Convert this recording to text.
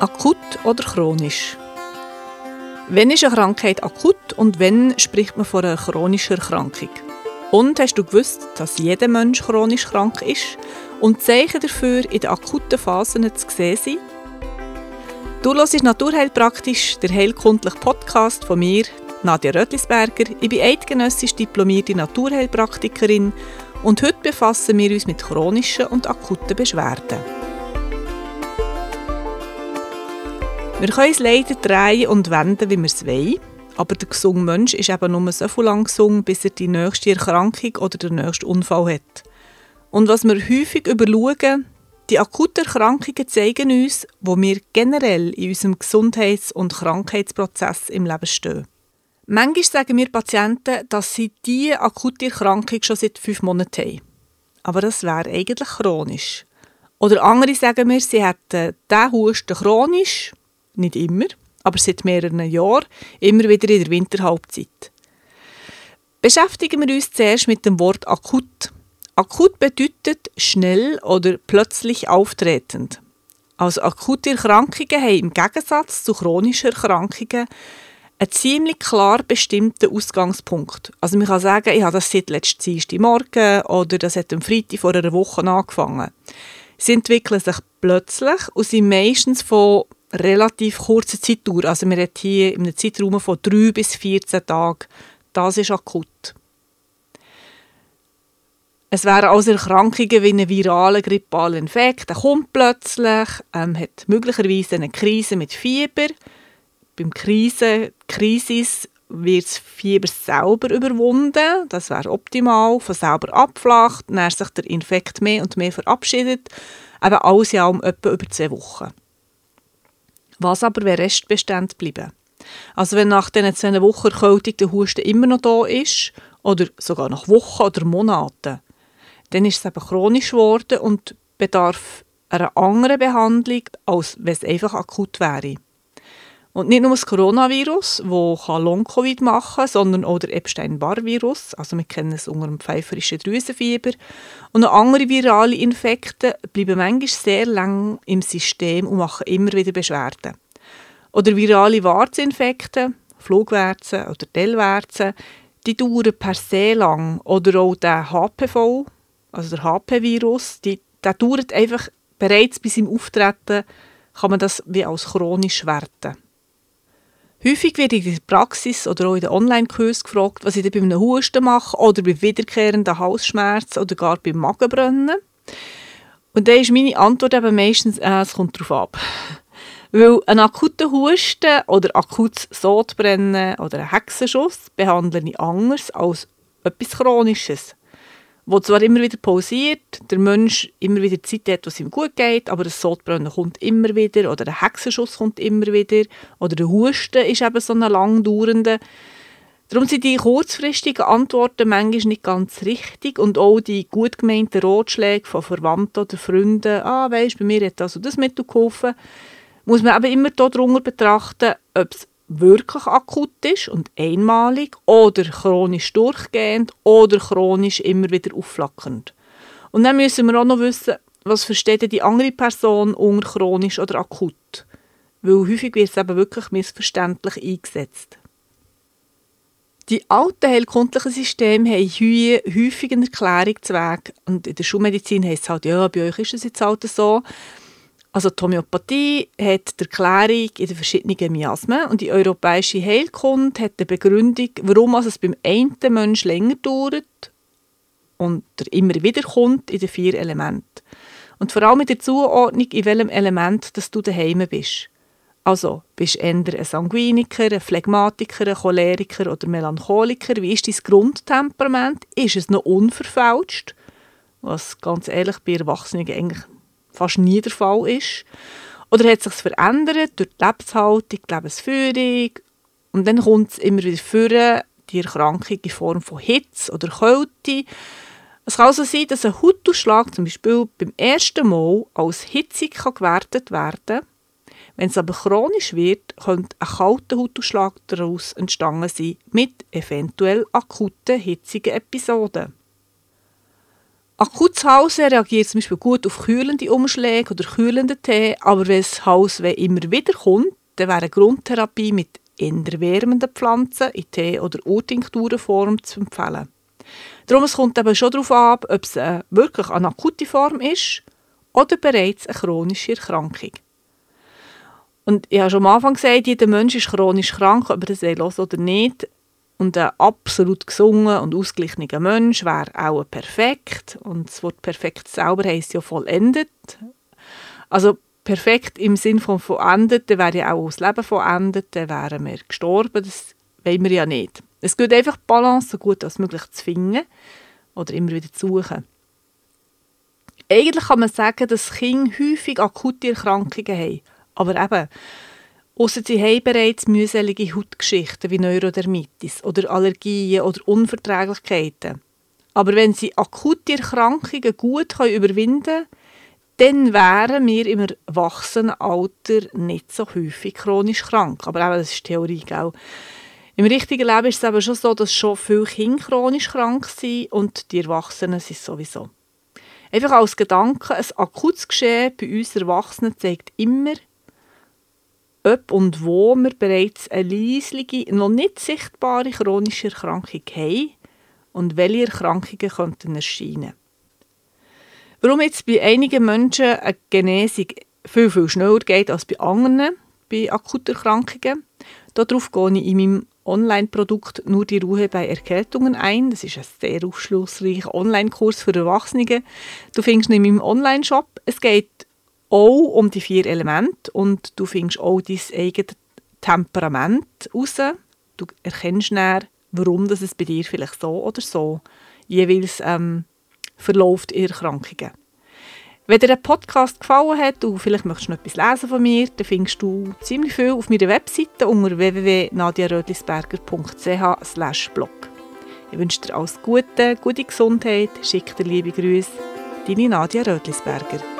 Akut oder chronisch? Wenn ist eine Krankheit akut und wenn spricht man von einer chronischen Erkrankung? Und hast du gewusst, dass jeder Mensch chronisch krank ist und Zeichen dafür in den akuten Phasen zu sehen sind? Du hörst Naturheilpraktisch, der heilkundliche Podcast von mir, Nadja Rötlisberger. Ich bin eidgenössisch diplomierte Naturheilpraktikerin und heute befassen wir uns mit chronischen und akuten Beschwerden. Wir können es leider drehen und wenden, wie wir es wollen. Aber der gesunde Mensch ist eben nur so viel lang gesund, bis er die nächste Erkrankung oder den nächsten Unfall hat. Und was wir häufig überschauen, die akuten Erkrankungen zeigen uns, wo wir generell in unserem Gesundheits- und Krankheitsprozess im Leben stehen. Manchmal sagen wir Patienten, dass sie diese akute Erkrankung schon seit fünf Monaten haben. Aber das wäre eigentlich chronisch. Oder andere sagen mir, sie hätten diesen Husten chronisch nicht immer, aber seit mehreren Jahren, immer wieder in der Winterhalbzeit. Beschäftigen wir uns zuerst mit dem Wort akut. Akut bedeutet schnell oder plötzlich auftretend. Also akute Erkrankungen haben im Gegensatz zu chronischen Erkrankungen einen ziemlich klar bestimmten Ausgangspunkt. Also man kann sagen, ich habe das seit letztem Morgen oder das hat am Freitag vor einer Woche angefangen. Sie entwickeln sich plötzlich und sind meistens von relativ kurze Zeitdauer. Also wir reden hier in einem Zeitraum von 3 bis 14 Tagen. Das ist akut. Es wären also Erkrankungen wie ein viraler grippaler Infekt, der kommt plötzlich, ähm, hat möglicherweise eine Krise mit Fieber. Beim Krise, Krisis wird das Fieber selber überwunden, das wäre optimal, von selber abflacht, dann sich der Infekt mehr und mehr verabschiedet, eben alles ja um etwa über zwei Wochen was aber wäre Restbestand bleiben. Also wenn nach diesen zwei Wochen Erkältung der Husten immer noch da ist, oder sogar nach Wochen oder Monaten, dann ist es eben chronisch geworden und bedarf einer anderen Behandlung, als wenn es einfach akut wäre. Und nicht nur das Coronavirus, das Long-Covid machen kann, sondern auch der Epstein-Barr-Virus, also wir kennen es unter dem pfeiferischen Drüsenfieber. Und auch andere virale Infekte bleiben manchmal sehr lang im System und machen immer wieder Beschwerden. Oder virale Warzinfekte, Flugwärze oder Tellwärze, die dauern per se lang. Oder auch der HPV, also der HP-Virus, der dauert einfach bereits bis im Auftreten, kann man das wie als chronisch werten. Häufig ich in der Praxis oder auch in den Online-Kursen gefragt, was ich bei einem Husten mache oder bei wiederkehrenden Halsschmerzen oder gar beim Magenbrennen. Und dann ist meine Antwort eben meistens, äh, es kommt darauf ab. Weil ein akuter Husten oder akutes Sodbrennen oder ein Hexenschuss behandle ich anders als etwas Chronisches wo zwar immer wieder pausiert, der Mensch immer wieder Zeit hat, wo es ihm gut geht, aber das Sodbrennen kommt immer wieder oder der Hexenschuss kommt immer wieder oder der Husten ist eben so ein langdauernder. Darum sind die kurzfristigen Antworten manchmal nicht ganz richtig und auch die gut gemeinten Ratschläge von Verwandten oder Freunden, ah, weisst, bei mir hat das und das Mittel geholfen, muss man eben immer darunter betrachten, ob es wirklich akut ist und einmalig oder chronisch durchgehend oder chronisch immer wieder aufflackernd. Und dann müssen wir auch noch wissen, was versteht die andere Person unter chronisch oder akut. Weil häufig wird es eben wirklich missverständlich eingesetzt. Die alten heilkundlichen Systeme haben häufig eine Erklärung zu Weg. Und in der Schulmedizin heisst es halt, ja, bei euch ist es jetzt halt so. Also die Homöopathie hat die Erklärung in den verschiedenen Miasmen und die europäische Heilkunde hat die Begründung, warum es beim einen Menschen länger dauert und er immer wieder kommt in den vier Elementen. Und vor allem mit der Zuordnung, in welchem Element dass du daheim bist. Also, bist du eher ein Sanguiniker, ein Phlegmatiker, ein Choleriker oder Melancholiker? Wie ist dein Grundtemperament? Ist es noch unverfälscht? Was ganz ehrlich bei Erwachsenen eigentlich fast nie der Fall ist. Oder hat sich verändert durch die Lebenshaltung, die Lebensführung und dann kommt es immer wieder vor, die Erkrankung in Form von Hitze oder Kälte. Es kann also sein, dass ein Hautausschlag zum Beispiel beim ersten Mal als hitzig gewertet werden kann. Wenn es aber chronisch wird, könnte ein kalter Hautausschlag daraus entstanden sein, mit eventuell akuten, hitzigen Episoden. Akutes Hause reagiert zum Beispiel gut auf kühlende Umschläge oder kühlenden Tee, aber wenn das Haus immer wieder kommt, dann wäre eine Grundtherapie mit eher wärmenden Pflanzen in Tee- oder Urtinkturenform zu empfehlen. Darum es kommt eben schon darauf an, ob es äh, wirklich eine akute Form ist oder bereits eine chronische Erkrankung. Und ich habe schon am Anfang gesagt, jeder Mensch ist chronisch krank, ob er das los oder nicht. Und ein absolut gesunder und ausgeglichener Mensch wäre auch perfekt. Und das Wort perfekt selber heisst ja vollendet. Also perfekt im Sinn von vollendet, dann wäre ja auch das Leben vollendet, dann wären wir gestorben. Das wollen wir ja nicht. Es geht einfach die Balance so gut als möglich zu finden oder immer wieder zu suchen. Eigentlich kann man sagen, dass Kinder häufig akute Erkrankungen haben. Aber eben, Ausser sie haben bereits mühselige Hautgeschichten wie Neurodermitis oder Allergien oder Unverträglichkeiten. Aber wenn sie akute Erkrankungen gut überwinden können, dann wären wir im Erwachsenenalter nicht so häufig chronisch krank. Aber eben, das ist Theorie, gell? Im richtigen Leben ist es aber schon so, dass schon viele Kinder chronisch krank sind und die Erwachsenen sind sowieso. Einfach als Gedanke, ein akutes Geschehen bei uns Erwachsenen zeigt immer, ob und wo wir bereits eine leislige, noch nicht sichtbare chronische Erkrankung haben und welche Erkrankungen könnten erscheinen. Warum jetzt bei einigen Menschen eine Genesung viel, viel schneller geht als bei anderen, bei akuten Erkrankungen, darauf gehe ich in meinem Online-Produkt «Nur die Ruhe bei Erkältungen» ein. Das ist ein sehr aufschlussreicher Online-Kurs für Erwachsene. Du findest ihn in meinem Online-Shop. Es geht auch um die vier Elemente und du findest auch dein eigenes Temperament raus. Du erkennst dann, warum das es bei dir vielleicht so oder so jeweils ähm, verläuft in Erkrankungen. Wenn dir der Podcast gefallen hat und vielleicht möchtest du noch etwas lesen von mir, dann findest du ziemlich viel auf meiner Webseite unter www.nadiarödlisberger.ch blog. Ich wünsche dir alles Gute, gute Gesundheit, schick dir liebe Grüße, deine Nadia Rödlisberger.